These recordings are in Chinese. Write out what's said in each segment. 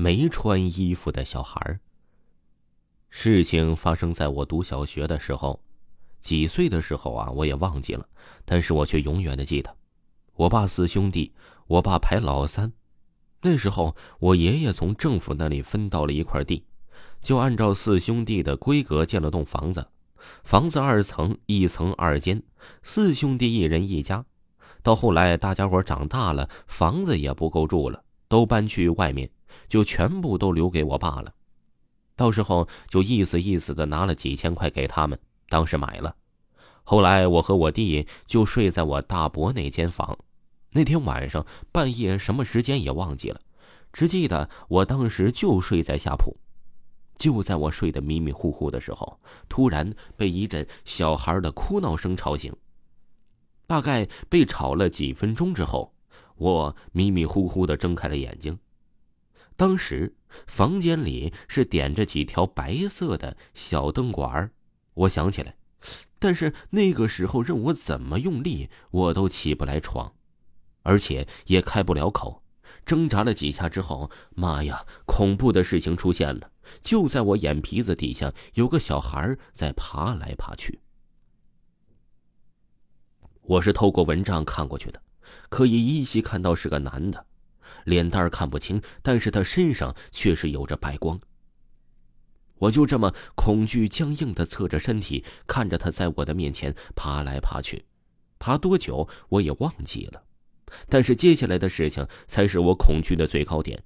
没穿衣服的小孩。事情发生在我读小学的时候，几岁的时候啊，我也忘记了，但是我却永远的记得，我爸四兄弟，我爸排老三，那时候我爷爷从政府那里分到了一块地，就按照四兄弟的规格建了栋房子，房子二层，一层二间，四兄弟一人一家。到后来大家伙长大了，房子也不够住了，都搬去外面，就全部都留给我爸了。到时候就意思意思的拿了几千块给他们，当时买了。后来我和我弟就睡在我大伯那间房。那天晚上半夜什么时间也忘记了，只记得我当时就睡在下铺。就在我睡得迷迷糊糊的时候，突然被一阵小孩的哭闹声吵醒。大概被吵了几分钟之后，我迷迷糊糊的睁开了眼睛。当时房间里是点着几条白色的小灯管我想起来，但是那个时候任我怎么用力，我都起不来床，而且也开不了口。挣扎了几下之后，妈呀，恐怖的事情出现了！就在我眼皮子底下，有个小孩在爬来爬去。我是透过蚊帐看过去的，可以依稀看到是个男的。脸蛋看不清，但是他身上却是有着白光。我就这么恐惧僵硬的侧着身体，看着他在我的面前爬来爬去，爬多久我也忘记了。但是接下来的事情才是我恐惧的最高点。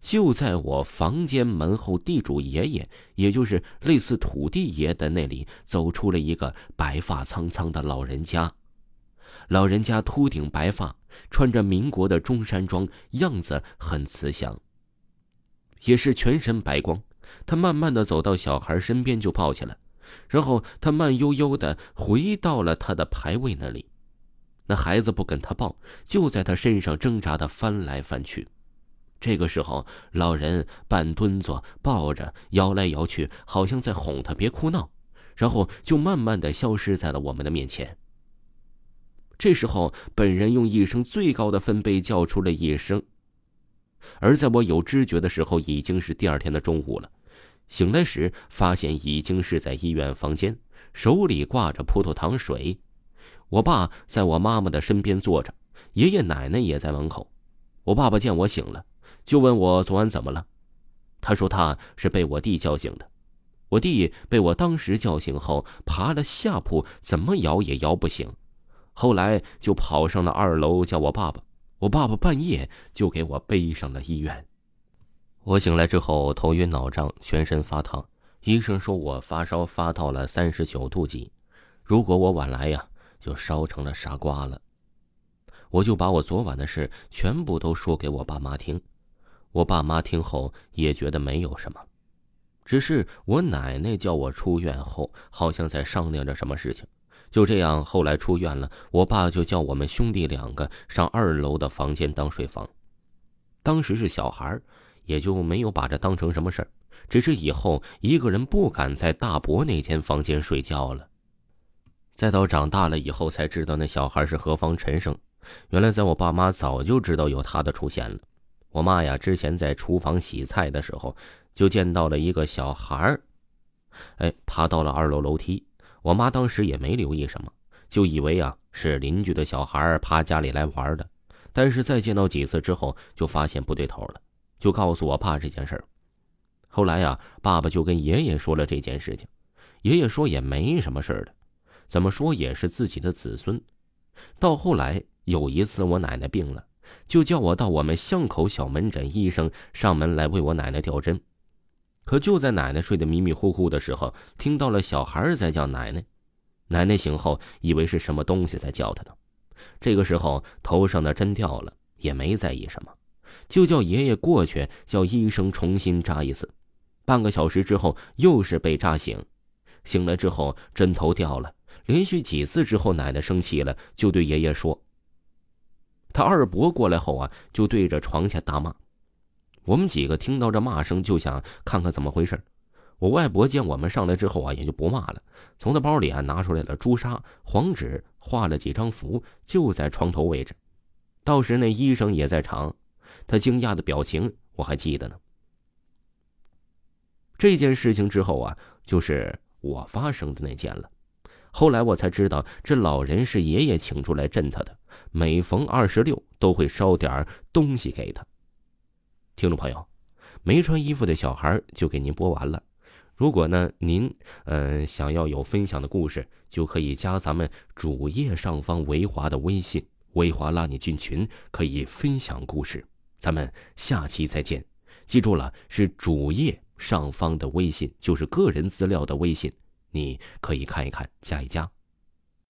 就在我房间门后，地主爷爷，也就是类似土地爷的那里，走出了一个白发苍苍的老人家。老人家秃顶白发，穿着民国的中山装，样子很慈祥。也是全身白光。他慢慢的走到小孩身边，就抱起来，然后他慢悠悠的回到了他的牌位那里。那孩子不跟他抱，就在他身上挣扎的翻来翻去。这个时候，老人半蹲坐，抱着摇来摇去，好像在哄他别哭闹，然后就慢慢的消失在了我们的面前。这时候，本人用一声最高的分贝叫出了一声。而在我有知觉的时候，已经是第二天的中午了。醒来时，发现已经是在医院房间，手里挂着葡萄糖水。我爸在我妈妈的身边坐着，爷爷奶奶也在门口。我爸爸见我醒了，就问我昨晚怎么了。他说他是被我弟叫醒的。我弟被我当时叫醒后，爬了下铺，怎么摇也摇不醒。后来就跑上了二楼叫我爸爸，我爸爸半夜就给我背上了医院。我醒来之后头晕脑胀，全身发烫，医生说我发烧发到了三十九度几，如果我晚来呀，就烧成了傻瓜了。我就把我昨晚的事全部都说给我爸妈听，我爸妈听后也觉得没有什么，只是我奶奶叫我出院后好像在商量着什么事情。就这样，后来出院了，我爸就叫我们兄弟两个上二楼的房间当睡房。当时是小孩也就没有把这当成什么事儿，只是以后一个人不敢在大伯那间房间睡觉了。再到长大了以后，才知道那小孩是何方神圣。原来，在我爸妈早就知道有他的出现了。我妈呀，之前在厨房洗菜的时候，就见到了一个小孩儿，哎，爬到了二楼楼梯。我妈当时也没留意什么，就以为啊是邻居的小孩儿爬家里来玩的。但是再见到几次之后，就发现不对头了，就告诉我爸这件事儿。后来呀，爸爸就跟爷爷说了这件事情，爷爷说也没什么事儿的，怎么说也是自己的子孙。到后来有一次我奶奶病了，就叫我到我们巷口小门诊，医生上门来为我奶奶吊针。可就在奶奶睡得迷迷糊糊的时候，听到了小孩在叫奶奶。奶奶醒后，以为是什么东西在叫她呢。这个时候头上的针掉了，也没在意什么，就叫爷爷过去叫医生重新扎一次。半个小时之后，又是被扎醒。醒了之后，针头掉了。连续几次之后，奶奶生气了，就对爷爷说：“他二伯过来后啊，就对着床下大骂。”我们几个听到这骂声，就想看看怎么回事。我外婆见我们上来之后啊，也就不骂了，从他包里啊拿出来了朱砂、黄纸，画了几张符，就在床头位置。到时那医生也在场，他惊讶的表情我还记得呢。这件事情之后啊，就是我发生的那件了。后来我才知道，这老人是爷爷请出来镇他的，每逢二十六都会烧点东西给他。听众朋友，没穿衣服的小孩就给您播完了。如果呢您嗯想要有分享的故事，就可以加咱们主页上方维华的微信，维华拉你进群，可以分享故事。咱们下期再见，记住了，是主页上方的微信，就是个人资料的微信。你可以看一看，加一加。